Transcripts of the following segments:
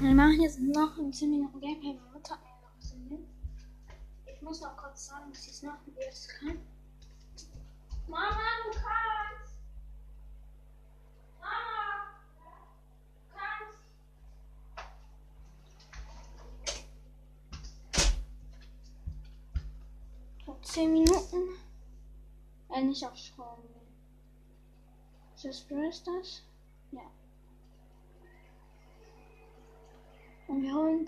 Wir machen jetzt noch in 10 Minuten Gameplay. Meine Mutter mir noch gegeben. Ich muss noch kurz sagen, dass ich es noch jetzt kann. Mama, du kannst! Mama! Du kannst! Noch 10 Minuten. Äh, nicht aufschreiben. Ist das Brawl? Ja. Und wir holen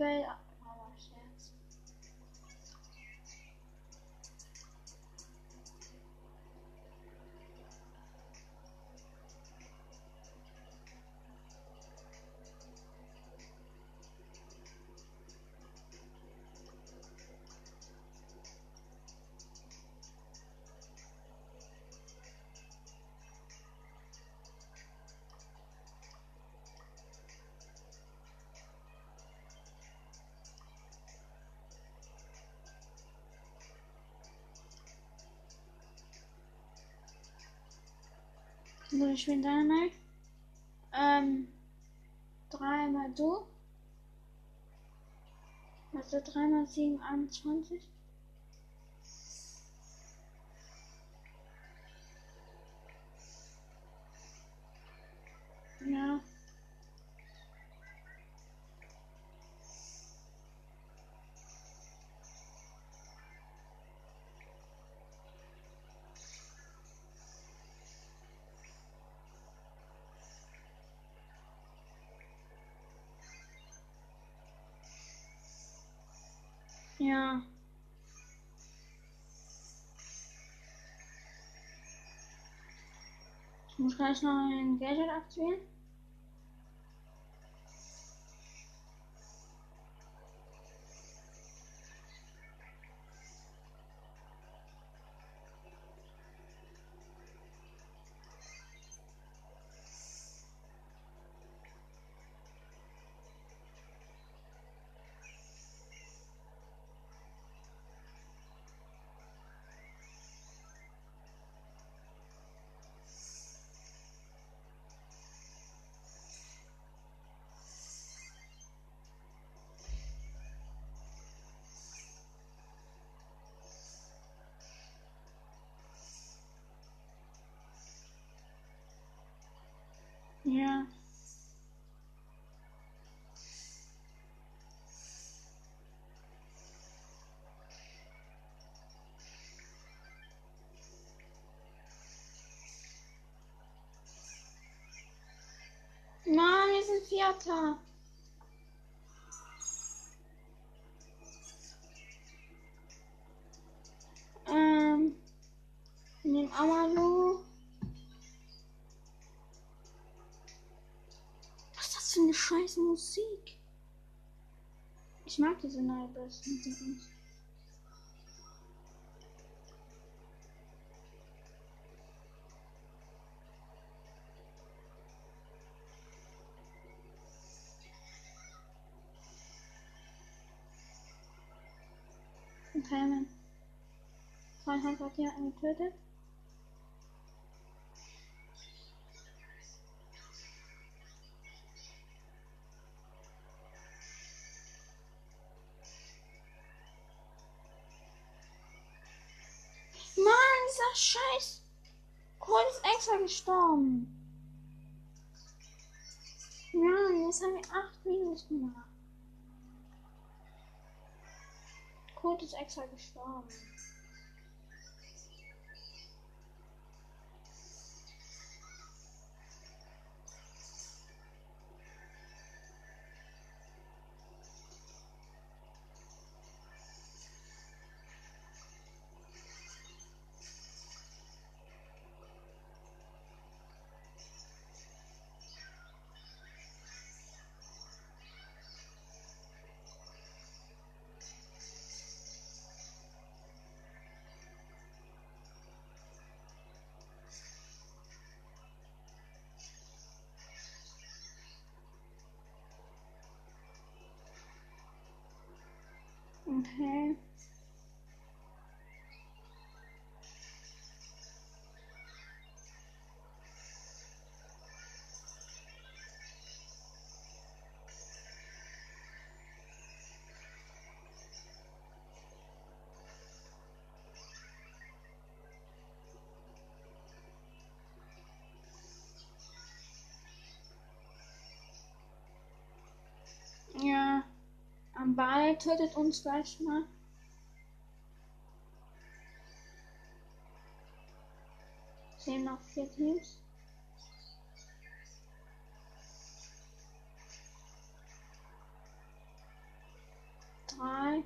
So, ich bin Dynamite. Ähm, dreimal du. Also dreimal sieben, 21. Ja. Ja. Ich muss gleich noch ein Gadget aktivieren. Ja. Mann, Vierter. Ähm, wir nehmen Amalu. Was ist das für eine scheiß Musik? Ich mag diese neue Musik nicht. Okay, mein Freund hat jemanden getötet. Mann, dieser Scheiß Cole ist extra gestorben. Mann, jetzt haben wir 8 Minus gemacht. Code ist extra gestorben. Ball tötet uns gleich mal. Sehen noch vier Teams. Drei. Nein!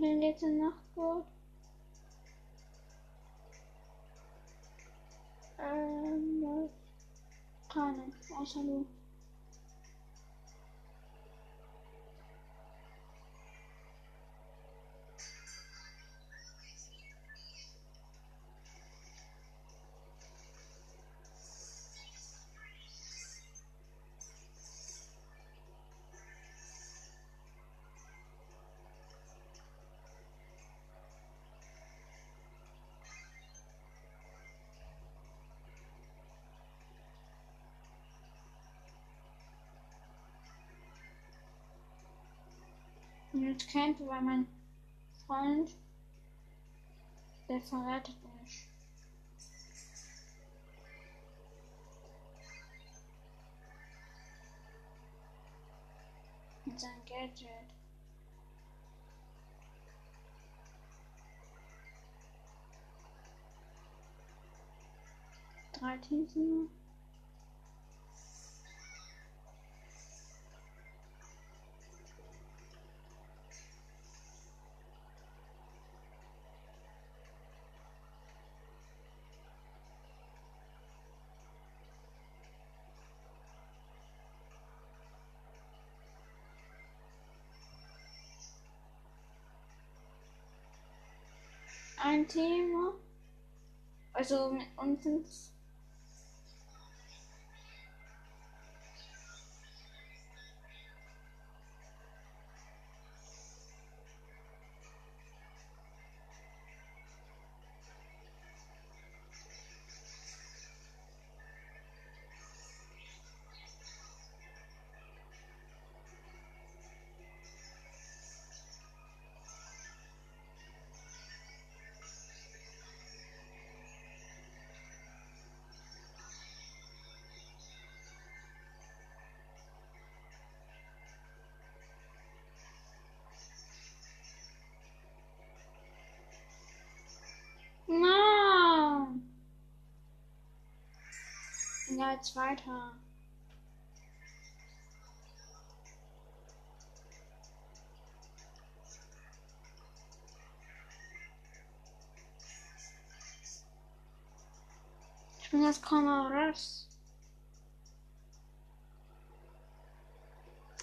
Geht's in Nachtboot. Ähm, keine, außer du. Jetzt kennt, weil mein Freund, der verratet mich. Mit seinem Gadget. Drei Teams nur. Ein Thema. Also mit uns. Ja, jetzt weiter. Ich bin jetzt Kameras.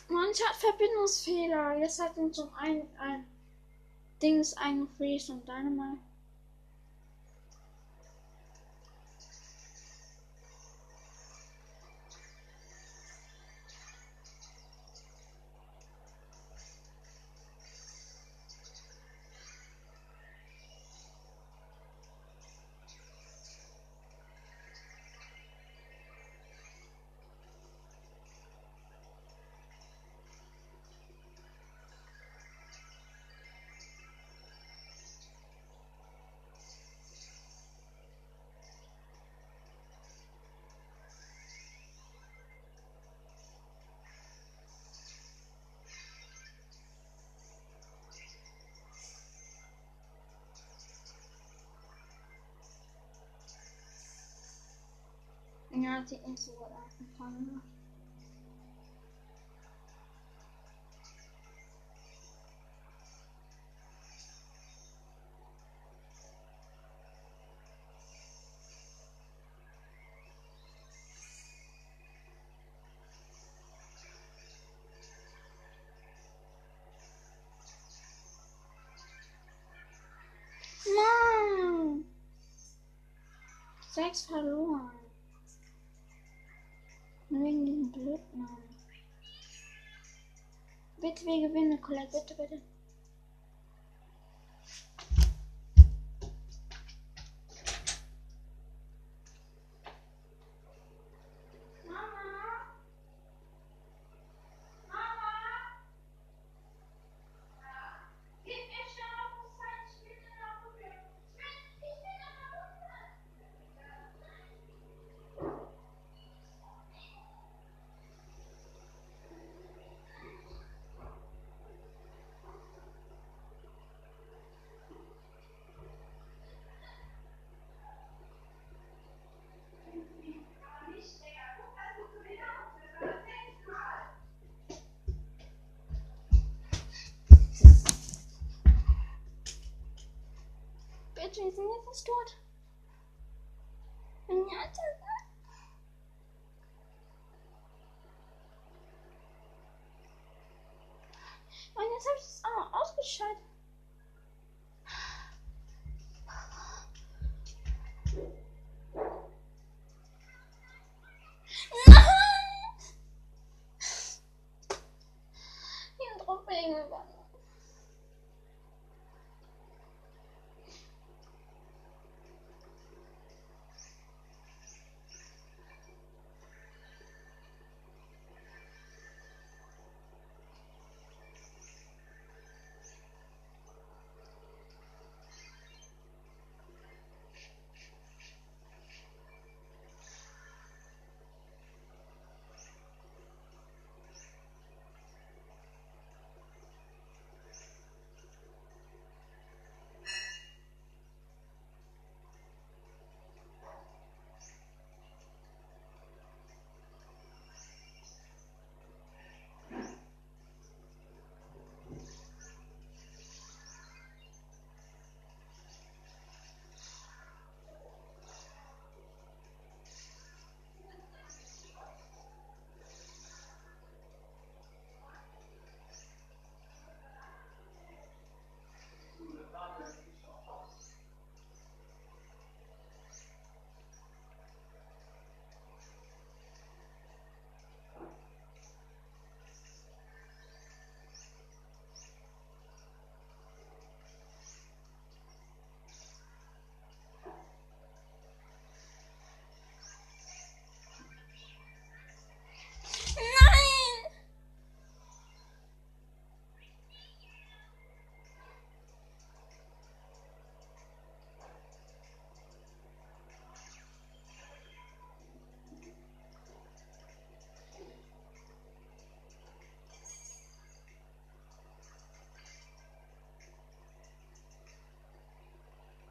Manch hat Verbindungsfehler. Jetzt hat uns zum einen ein Dings eingefriest und Dynamite. Ja, sieht nicht so gut aus. mit Kamera. Mann! Sechs verloren. Wegen diesem Blödnamen. Bitte, wir gewinnen, Colette, bitte, bitte. Sind jetzt fast tot.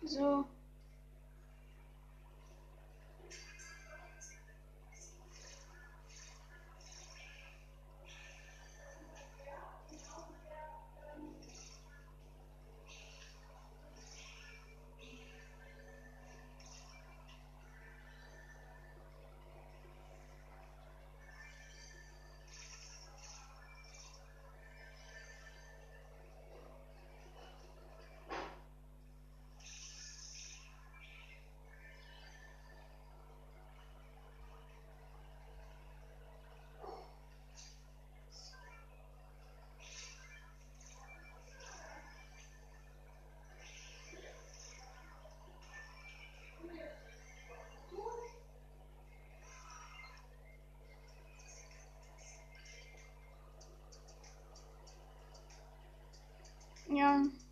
So. Ja. das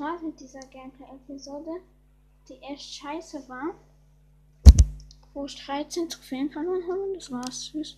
war's mit dieser Gameplay-Episode, die echt scheiße war. Wo ich 13 Trophäen verloren habe. Das war's. Tschüss.